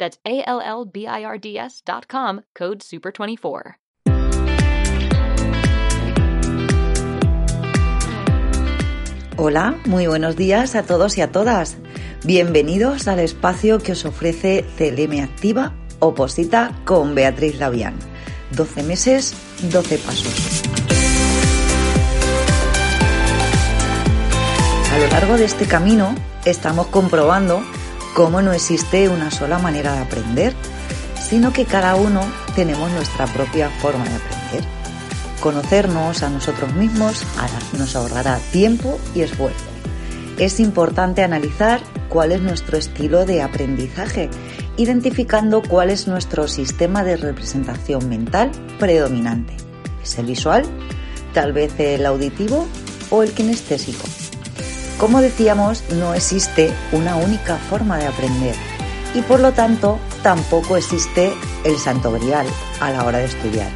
That's A L L B I R D S dot com, code SUPER24. Hola, muy buenos días a todos y a todas. Bienvenidos al espacio que os ofrece CLM Activa Oposita con Beatriz Labián. 12 meses, 12 pasos. A lo largo de este camino estamos comprobando cómo no existe una sola manera de aprender, sino que cada uno tenemos nuestra propia forma de aprender. Conocernos a nosotros mismos nos ahorrará tiempo y esfuerzo. Es importante analizar cuál es nuestro estilo de aprendizaje, identificando cuál es nuestro sistema de representación mental predominante. ¿Es el visual? ¿Tal vez el auditivo o el kinestésico? Como decíamos, no existe una única forma de aprender y por lo tanto tampoco existe el santo grial a la hora de estudiar.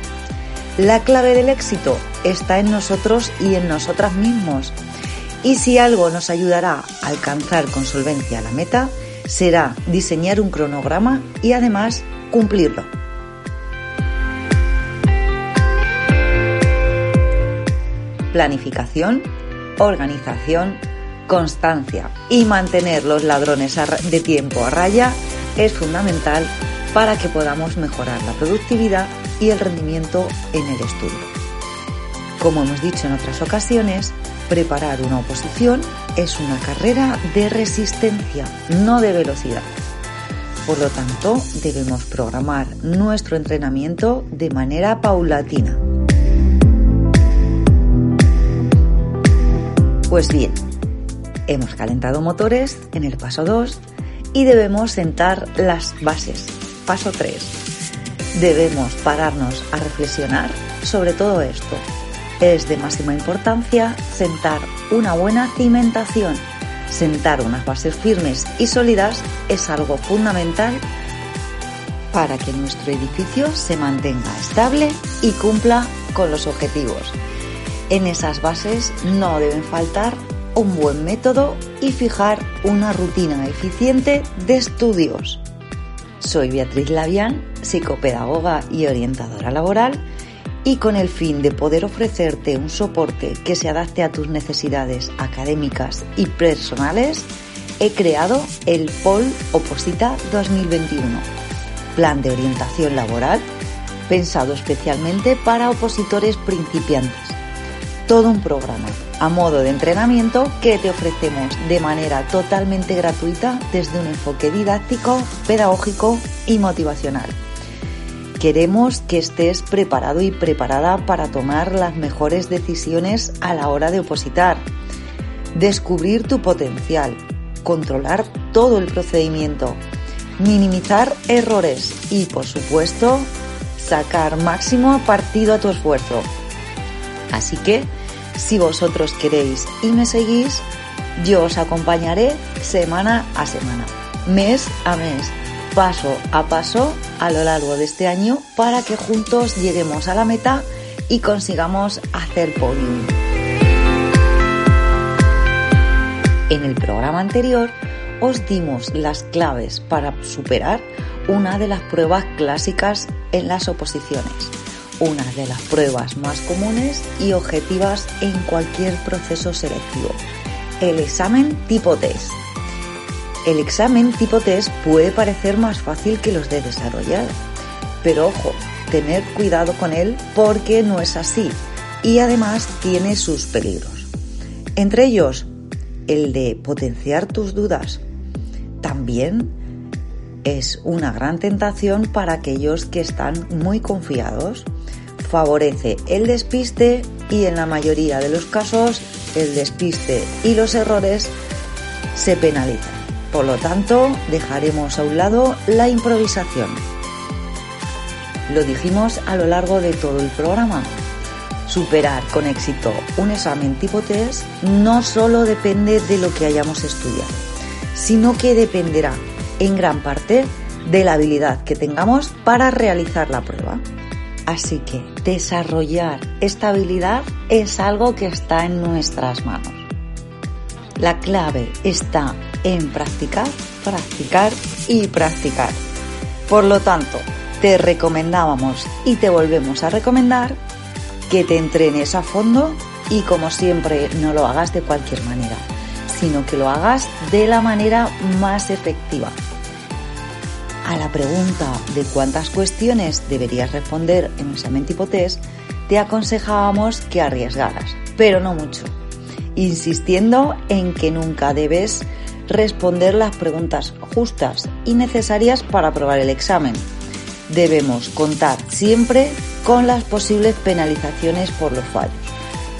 La clave del éxito está en nosotros y en nosotras mismos. Y si algo nos ayudará a alcanzar con solvencia la meta, será diseñar un cronograma y además cumplirlo. Planificación, organización, constancia y mantener los ladrones de tiempo a raya es fundamental para que podamos mejorar la productividad y el rendimiento en el estudio. Como hemos dicho en otras ocasiones, preparar una oposición es una carrera de resistencia, no de velocidad. Por lo tanto, debemos programar nuestro entrenamiento de manera paulatina. Pues bien, Hemos calentado motores en el paso 2 y debemos sentar las bases. Paso 3. Debemos pararnos a reflexionar sobre todo esto. Es de máxima importancia sentar una buena cimentación. Sentar unas bases firmes y sólidas es algo fundamental para que nuestro edificio se mantenga estable y cumpla con los objetivos. En esas bases no deben faltar un buen método y fijar una rutina eficiente de estudios. Soy Beatriz Labián, psicopedagoga y orientadora laboral, y con el fin de poder ofrecerte un soporte que se adapte a tus necesidades académicas y personales, he creado el POL Oposita 2021, plan de orientación laboral pensado especialmente para opositores principiantes. Todo un programa a modo de entrenamiento que te ofrecemos de manera totalmente gratuita desde un enfoque didáctico, pedagógico y motivacional. Queremos que estés preparado y preparada para tomar las mejores decisiones a la hora de opositar, descubrir tu potencial, controlar todo el procedimiento, minimizar errores y, por supuesto, sacar máximo partido a tu esfuerzo. Así que, si vosotros queréis y me seguís, yo os acompañaré semana a semana, mes a mes, paso a paso a lo largo de este año para que juntos lleguemos a la meta y consigamos hacer podium. En el programa anterior os dimos las claves para superar una de las pruebas clásicas en las oposiciones una de las pruebas más comunes y objetivas en cualquier proceso selectivo, el examen tipo test. El examen tipo test puede parecer más fácil que los de desarrollar, pero ojo, tener cuidado con él porque no es así y además tiene sus peligros. Entre ellos, el de potenciar tus dudas. También es una gran tentación para aquellos que están muy confiados. Favorece el despiste y en la mayoría de los casos el despiste y los errores se penalizan. Por lo tanto, dejaremos a un lado la improvisación. Lo dijimos a lo largo de todo el programa. Superar con éxito un examen tipo test no solo depende de lo que hayamos estudiado, sino que dependerá en gran parte de la habilidad que tengamos para realizar la prueba. Así que desarrollar esta habilidad es algo que está en nuestras manos. La clave está en practicar, practicar y practicar. Por lo tanto, te recomendábamos y te volvemos a recomendar que te entrenes a fondo y como siempre no lo hagas de cualquier manera, sino que lo hagas de la manera más efectiva. A la pregunta de cuántas cuestiones deberías responder en un examen tipo test, te aconsejábamos que arriesgaras, pero no mucho, insistiendo en que nunca debes responder las preguntas justas y necesarias para aprobar el examen, debemos contar siempre con las posibles penalizaciones por los fallos,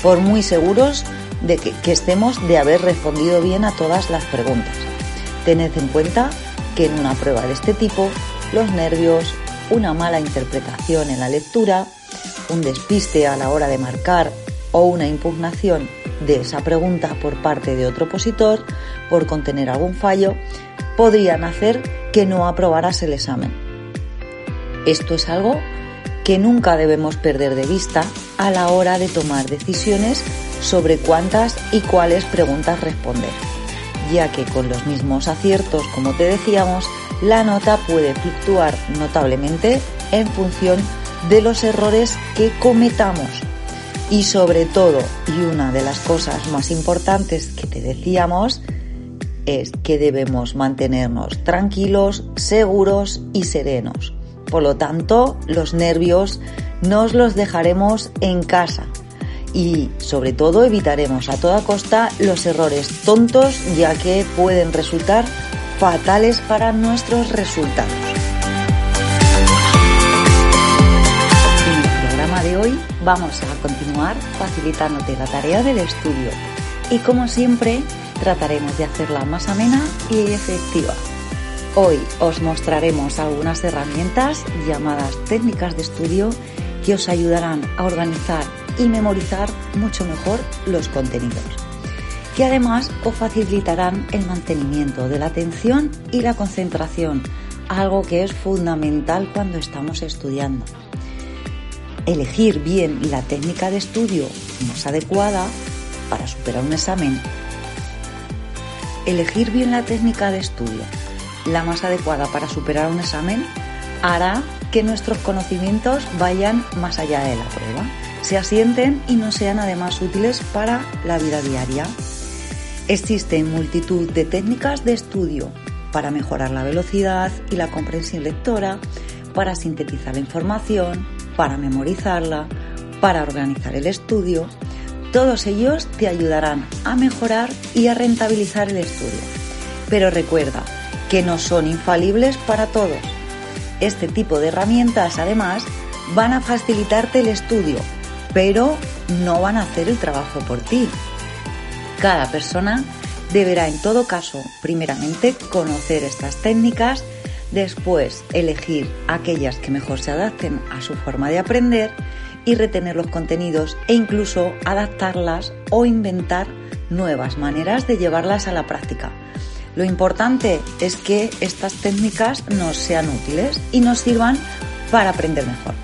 por muy seguros de que, estemos de haber respondido bien a todas las preguntas. Tened en cuenta que en una prueba de este tipo, los nervios, una mala interpretación en la lectura, un despiste a la hora de marcar o una impugnación de esa pregunta por parte de otro opositor por contener algún fallo podrían hacer que no aprobaras el examen. Esto es algo que nunca debemos perder de vista a la hora de tomar decisiones sobre cuántas y cuáles preguntas responder, ya que con los mismos aciertos, como te decíamos, la nota puede fluctuar notablemente en función de los errores que cometamos. Y sobre todo, y una de las cosas más importantes que te decíamos, es que debemos mantenernos tranquilos, seguros y serenos por lo tanto, los nervios nos los dejaremos en casa y sobre todo evitaremos a toda costa los errores tontos ya que pueden resultar fatales para nuestros resultados. En el programa de hoy vamos a continuar facilitándote la tarea del estudio y como siempre trataremos de hacerla más amena y efectiva. Hoy os mostraremos algunas herramientas llamadas técnicas de estudio que os ayudarán a organizar y memorizar mucho mejor los contenidos, que además os facilitarán el mantenimiento de la atención y la concentración, algo que es fundamental cuando estamos estudiando. Elegir bien la técnica de estudio más adecuada para superar un examen. Elegir bien la técnica de estudio la más adecuada para superar un examen hará que nuestros conocimientos vayan más allá de la prueba, se asienten y no sean además útiles para la vida diaria. Existen multitud de técnicas de estudio para mejorar la velocidad y la comprensión lectora, para sintetizar la información, para memorizarla, para organizar el estudio. Todos ellos te ayudarán a mejorar y a rentabilizar el estudio. Pero recuerda, que no son infalibles para todos. Este tipo de herramientas además van a facilitarte el estudio, pero no van a hacer el trabajo por ti. Cada persona deberá en todo caso primeramente conocer estas técnicas, después elegir aquellas que mejor se adapten a su forma de aprender y retener los contenidos e incluso adaptarlas o inventar nuevas maneras de llevarlas a la práctica lo importante es que estas técnicas nos sean útiles y nos sirvan para aprender mejor.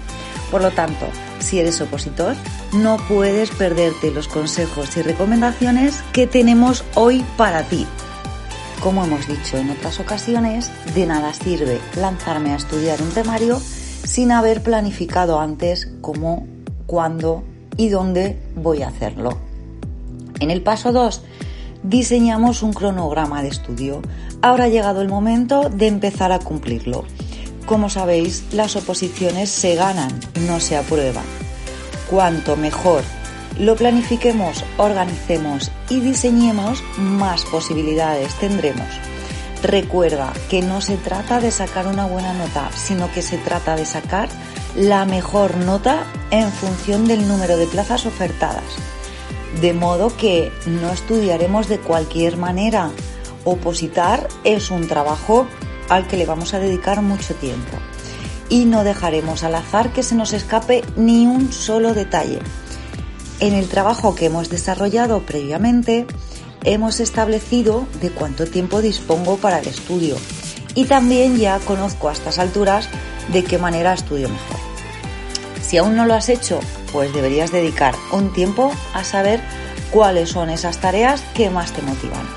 Por lo tanto, si eres opositor, no puedes perderte los consejos y recomendaciones que tenemos hoy para ti. Como hemos dicho en otras ocasiones, de nada sirve lanzarme a estudiar un temario sin haber planificado antes cómo, cuándo y dónde voy a hacerlo. En el paso 2 diseñamos un cronograma de estudio. Ahora ha llegado el momento de empezar a cumplirlo. Como sabéis, las oposiciones se ganan, no se aprueban. Cuanto mejor lo planifiquemos, organicemos y diseñemos, más posibilidades tendremos. Recuerda que no se trata de sacar una buena nota, sino que se trata de sacar la mejor nota en función del número de plazas ofertadas. De modo que no estudiaremos de cualquier manera. Opositar es un trabajo al que le vamos a dedicar mucho tiempo. Y no dejaremos al azar que se nos escape ni un solo detalle. En el trabajo que hemos desarrollado previamente, hemos establecido de cuánto tiempo dispongo para el estudio y también ya conozco a estas alturas de qué manera estudio mejor. Si aún no lo has hecho, pues deberías dedicar un tiempo a saber cuáles son esas tareas que más te motivan.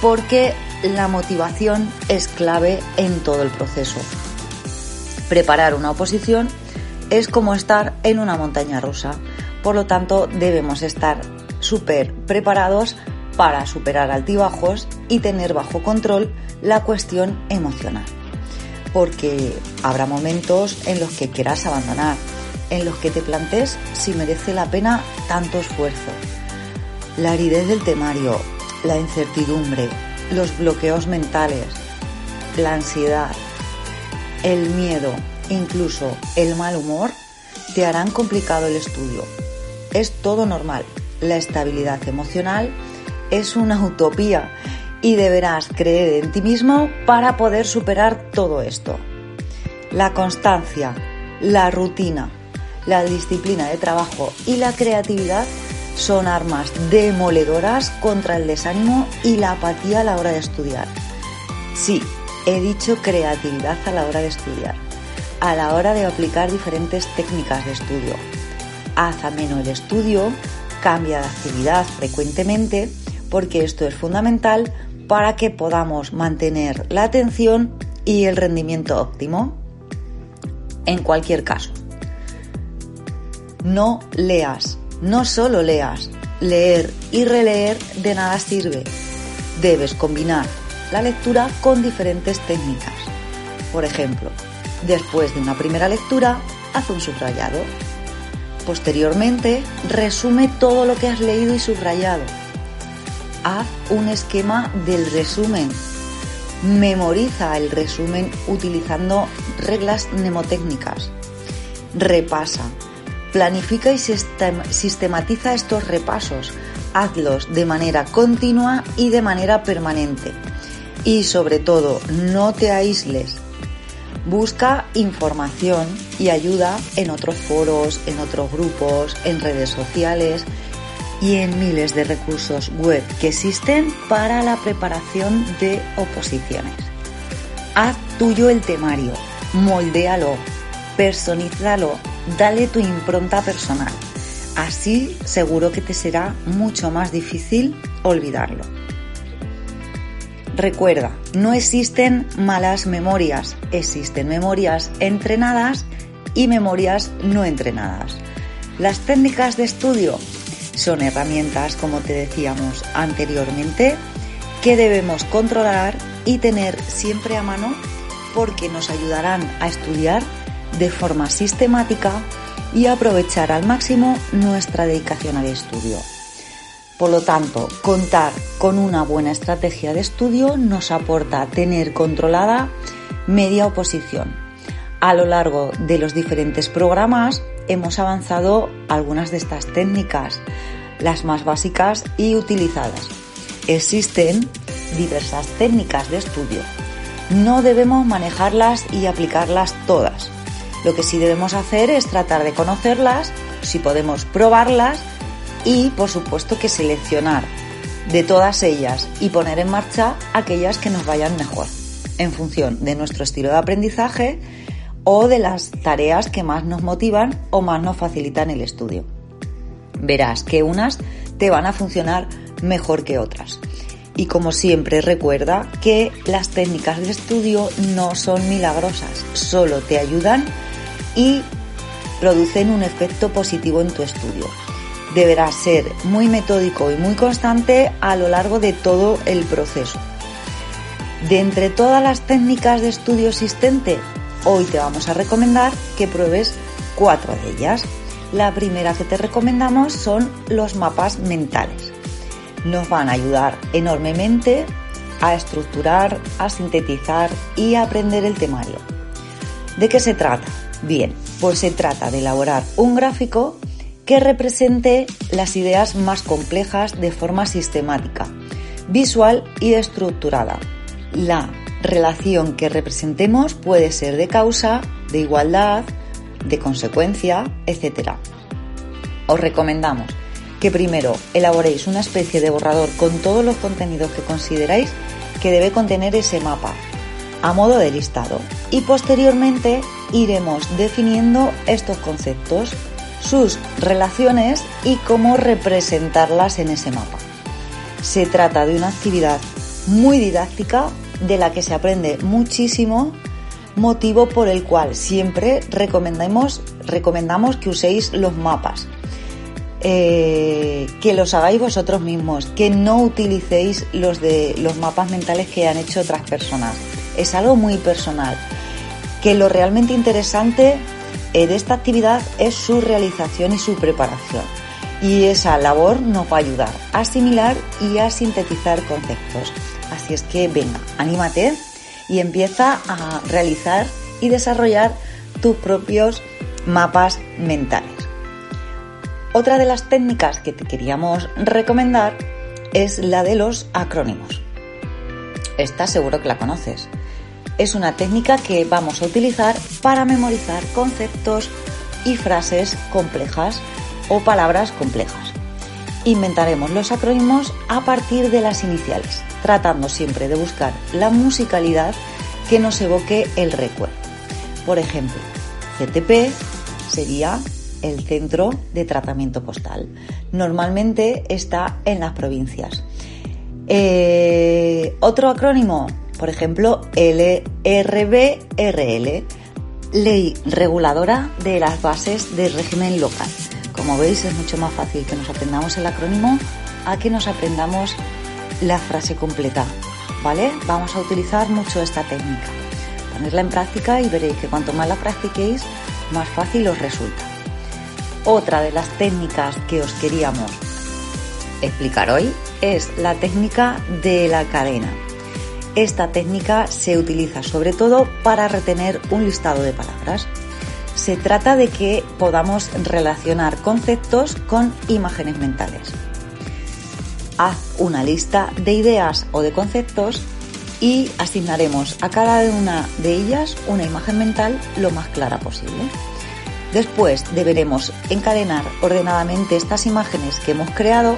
Porque la motivación es clave en todo el proceso. Preparar una oposición es como estar en una montaña rusa. Por lo tanto, debemos estar súper preparados para superar altibajos y tener bajo control la cuestión emocional. Porque habrá momentos en los que quieras abandonar, en los que te plantees si merece la pena tanto esfuerzo. La aridez del temario, la incertidumbre, los bloqueos mentales, la ansiedad, el miedo, incluso el mal humor, te harán complicado el estudio. Es todo normal. La estabilidad emocional es una utopía y deberás creer en ti mismo para poder superar todo esto. La constancia, la rutina, la disciplina de trabajo y la creatividad son armas demoledoras contra el desánimo y la apatía a la hora de estudiar. Sí, he dicho creatividad a la hora de estudiar, a la hora de aplicar diferentes técnicas de estudio. Haz ameno el estudio, cambia de actividad frecuentemente, porque esto es fundamental para que podamos mantener la atención y el rendimiento óptimo. En cualquier caso, no leas, no solo leas, leer y releer de nada sirve. Debes combinar la lectura con diferentes técnicas. Por ejemplo, después de una primera lectura, haz un subrayado. Posteriormente, resume todo lo que has leído y subrayado. Haz un esquema del resumen. Memoriza el resumen utilizando reglas mnemotécnicas. Repasa, Planifica y sistematiza estos repasos. Hazlos de manera continua y de manera permanente. Y sobre todo, no te aísles. Busca información y ayuda en otros foros, en otros grupos, en redes sociales y en miles de recursos web que existen para la preparación de oposiciones. Haz tuyo el temario, moldéalo, personízalo dale tu impronta personal. Así seguro que te será mucho más difícil olvidarlo. Recuerda, no existen malas memorias, existen memorias entrenadas y memorias no entrenadas. Las técnicas de estudio son herramientas, como te decíamos anteriormente, que debemos controlar y tener siempre a mano porque nos ayudarán a estudiar de forma sistemática y aprovechar al máximo nuestra dedicación al estudio. Por lo tanto, contar con una buena estrategia de estudio nos aporta tener controlada media oposición. A lo largo de los diferentes programas hemos avanzado algunas de estas técnicas, las más básicas y utilizadas. Existen diversas técnicas de estudio. No debemos manejarlas y aplicarlas todas. Lo que sí debemos hacer es tratar de conocerlas, si podemos probarlas y por supuesto que seleccionar de todas ellas y poner en marcha aquellas que nos vayan mejor en función de nuestro estilo de aprendizaje o de las tareas que más nos motivan o más nos facilitan el estudio. Verás que unas te van a funcionar mejor que otras. Y como siempre recuerda que las técnicas de estudio no son milagrosas, solo te ayudan y producen un efecto positivo en tu estudio. Deberás ser muy metódico y muy constante a lo largo de todo el proceso. De entre todas las técnicas de estudio existente, hoy te vamos a recomendar que pruebes cuatro de ellas. La primera que te recomendamos son los mapas mentales. Nos van a ayudar enormemente a estructurar, a sintetizar y a aprender el temario. ¿De qué se trata? Bien, pues se trata de elaborar un gráfico que represente las ideas más complejas de forma sistemática, visual y estructurada. La relación que representemos puede ser de causa, de igualdad, de consecuencia, etc. Os recomendamos que primero elaboréis una especie de borrador con todos los contenidos que consideráis que debe contener ese mapa, a modo de listado, y posteriormente iremos definiendo estos conceptos, sus relaciones y cómo representarlas en ese mapa. Se trata de una actividad muy didáctica de la que se aprende muchísimo, motivo por el cual siempre recomendamos, recomendamos que uséis los mapas. Eh, que los hagáis vosotros mismos, que no utilicéis los de los mapas mentales que han hecho otras personas. Es algo muy personal. Que lo realmente interesante eh, de esta actividad es su realización y su preparación. Y esa labor nos va a ayudar a asimilar y a sintetizar conceptos. Así es que venga, anímate y empieza a realizar y desarrollar tus propios mapas mentales. Otra de las técnicas que te queríamos recomendar es la de los acrónimos. Esta seguro que la conoces. Es una técnica que vamos a utilizar para memorizar conceptos y frases complejas o palabras complejas. Inventaremos los acrónimos a partir de las iniciales, tratando siempre de buscar la musicalidad que nos evoque el recuerdo. Por ejemplo, CTP sería el centro de tratamiento postal. Normalmente está en las provincias. Eh, otro acrónimo, por ejemplo, LRBRL, Ley Reguladora de las Bases del Régimen Local. Como veis, es mucho más fácil que nos aprendamos el acrónimo a que nos aprendamos la frase completa. ¿Vale? Vamos a utilizar mucho esta técnica. Ponerla en práctica y veréis que cuanto más la practiquéis, más fácil os resulta. Otra de las técnicas que os queríamos explicar hoy es la técnica de la cadena. Esta técnica se utiliza sobre todo para retener un listado de palabras. Se trata de que podamos relacionar conceptos con imágenes mentales. Haz una lista de ideas o de conceptos y asignaremos a cada una de ellas una imagen mental lo más clara posible. Después deberemos encadenar ordenadamente estas imágenes que hemos creado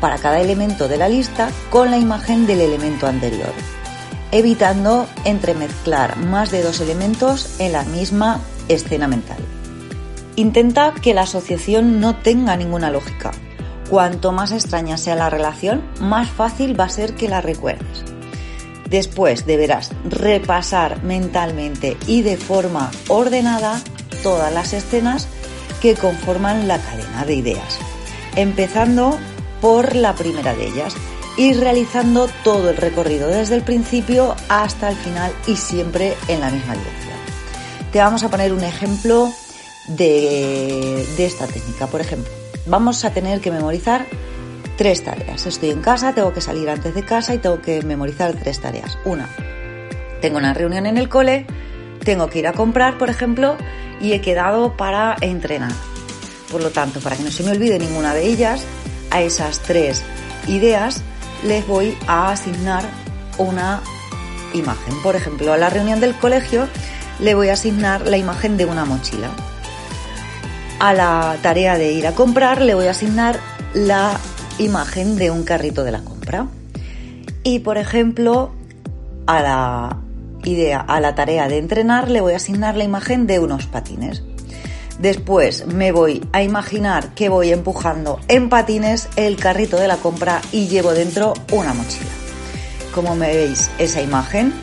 para cada elemento de la lista con la imagen del elemento anterior, evitando entremezclar más de dos elementos en la misma escena mental. Intenta que la asociación no tenga ninguna lógica. Cuanto más extraña sea la relación, más fácil va a ser que la recuerdes. Después deberás repasar mentalmente y de forma ordenada todas las escenas que conforman la cadena de ideas, empezando por la primera de ellas y realizando todo el recorrido desde el principio hasta el final y siempre en la misma dirección. Te vamos a poner un ejemplo de, de esta técnica. Por ejemplo, vamos a tener que memorizar tres tareas. Estoy en casa, tengo que salir antes de casa y tengo que memorizar tres tareas. Una, tengo una reunión en el cole, tengo que ir a comprar, por ejemplo, y he quedado para entrenar. Por lo tanto, para que no se me olvide ninguna de ellas, a esas tres ideas les voy a asignar una imagen. Por ejemplo, a la reunión del colegio le voy a asignar la imagen de una mochila. A la tarea de ir a comprar le voy a asignar la imagen de un carrito de la compra. Y por ejemplo, a la idea a la tarea de entrenar le voy a asignar la imagen de unos patines. Después me voy a imaginar que voy empujando en patines el carrito de la compra y llevo dentro una mochila. Como me veis, esa imagen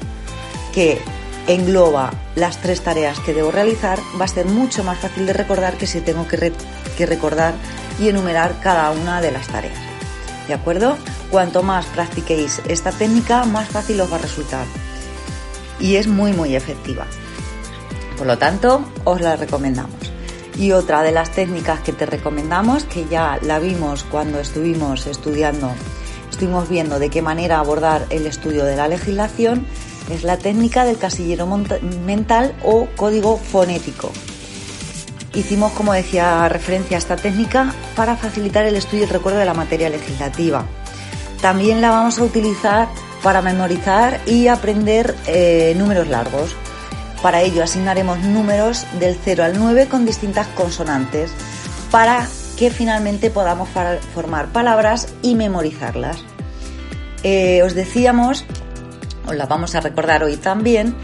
que engloba las tres tareas que debo realizar va a ser mucho más fácil de recordar que si tengo que, que recordar y enumerar cada una de las tareas. ¿De acuerdo? Cuanto más practiquéis esta técnica, más fácil os va a resultar y es muy muy efectiva. Por lo tanto, os la recomendamos. Y otra de las técnicas que te recomendamos, que ya la vimos cuando estuvimos estudiando, estuvimos viendo de qué manera abordar el estudio de la legislación, es la técnica del casillero mental o código fonético. Hicimos, como decía, referencia a esta técnica para facilitar el estudio y el recuerdo de la materia legislativa. También la vamos a utilizar para memorizar y aprender eh, números largos. Para ello asignaremos números del 0 al 9 con distintas consonantes para que finalmente podamos formar palabras y memorizarlas. Eh, os decíamos, os la vamos a recordar hoy también,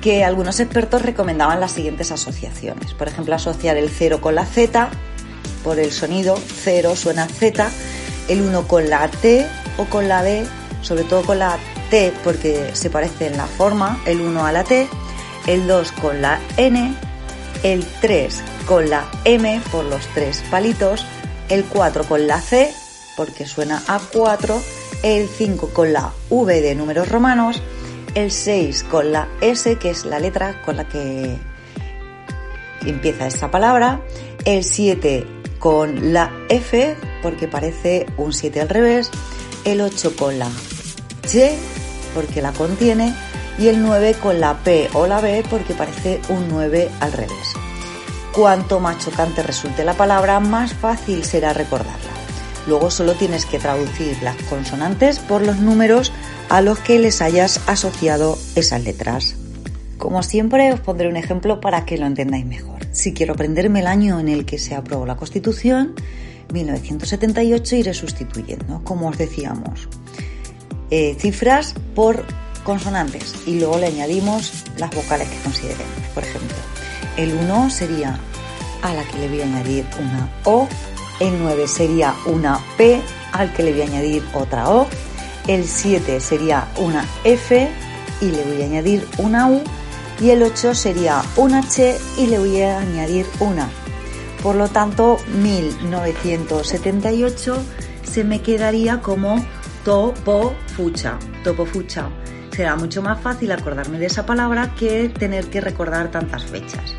que algunos expertos recomendaban las siguientes asociaciones. Por ejemplo, asociar el 0 con la Z, por el sonido 0 suena Z, el 1 con la T o con la D, sobre todo con la T porque se parece en la forma, el 1 a la T, el 2 con la N, el 3 con la M por los tres palitos, el 4 con la C porque suena a 4, el 5 con la V de números romanos, el 6 con la S que es la letra con la que empieza esta palabra, el 7 con la F porque parece un 7 al revés, el 8 con la Y porque la contiene y el 9 con la P o la B porque parece un 9 al revés. Cuanto más chocante resulte la palabra, más fácil será recordarla. Luego solo tienes que traducir las consonantes por los números a los que les hayas asociado esas letras. Como siempre os pondré un ejemplo para que lo entendáis mejor. Si quiero aprenderme el año en el que se aprobó la Constitución, 1978, iré sustituyendo, como os decíamos, eh, cifras por consonantes y luego le añadimos las vocales que consideremos. Por ejemplo, el 1 sería a la que le voy a añadir una O, el 9 sería una P al que le voy a añadir otra O, el 7 sería una F y le voy a añadir una U y el 8 sería un H y le voy a añadir una. Por lo tanto, 1978 se me quedaría como topo fucha, será mucho más fácil acordarme de esa palabra que tener que recordar tantas fechas.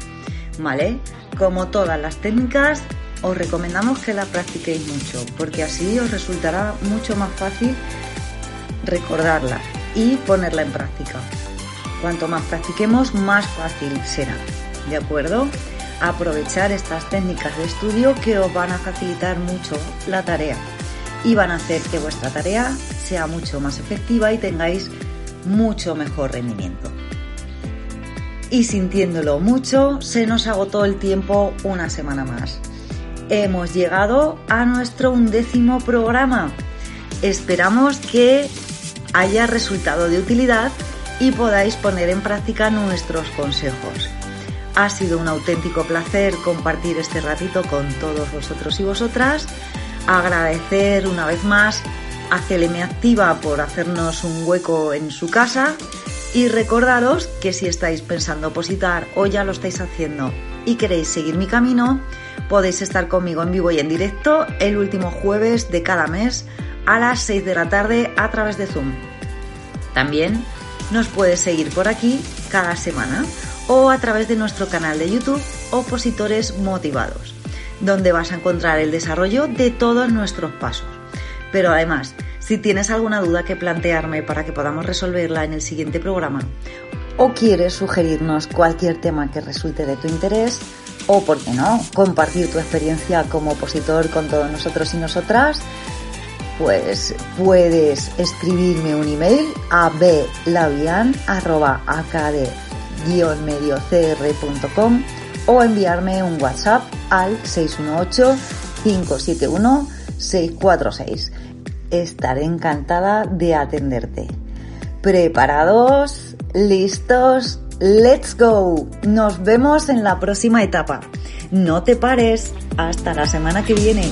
¿Vale? Como todas las técnicas, os recomendamos que la practiquéis mucho, porque así os resultará mucho más fácil recordarla y ponerla en práctica. Cuanto más practiquemos, más fácil será. ¿De acuerdo? Aprovechar estas técnicas de estudio que os van a facilitar mucho la tarea y van a hacer que vuestra tarea sea mucho más efectiva y tengáis mucho mejor rendimiento. Y sintiéndolo mucho, se nos agotó el tiempo una semana más. Hemos llegado a nuestro undécimo programa. Esperamos que haya resultado de utilidad y podáis poner en práctica nuestros consejos. Ha sido un auténtico placer compartir este ratito con todos vosotros y vosotras. Agradecer una vez más a CLM Activa por hacernos un hueco en su casa y recordaros que si estáis pensando opositar o ya lo estáis haciendo y queréis seguir mi camino, podéis estar conmigo en vivo y en directo el último jueves de cada mes a las 6 de la tarde a través de Zoom. También nos puedes seguir por aquí cada semana o a través de nuestro canal de YouTube Opositores Motivados, donde vas a encontrar el desarrollo de todos nuestros pasos pero además, si tienes alguna duda que plantearme para que podamos resolverla en el siguiente programa, o quieres sugerirnos cualquier tema que resulte de tu interés, o, por qué no, compartir tu experiencia como opositor con todos nosotros y nosotras, pues puedes escribirme un email a blavian.acad-mediocr.com o enviarme un WhatsApp al 618 571 646. Estaré encantada de atenderte. ¿Preparados? ¿Listos? ¡Let's go! Nos vemos en la próxima etapa. No te pares. Hasta la semana que viene.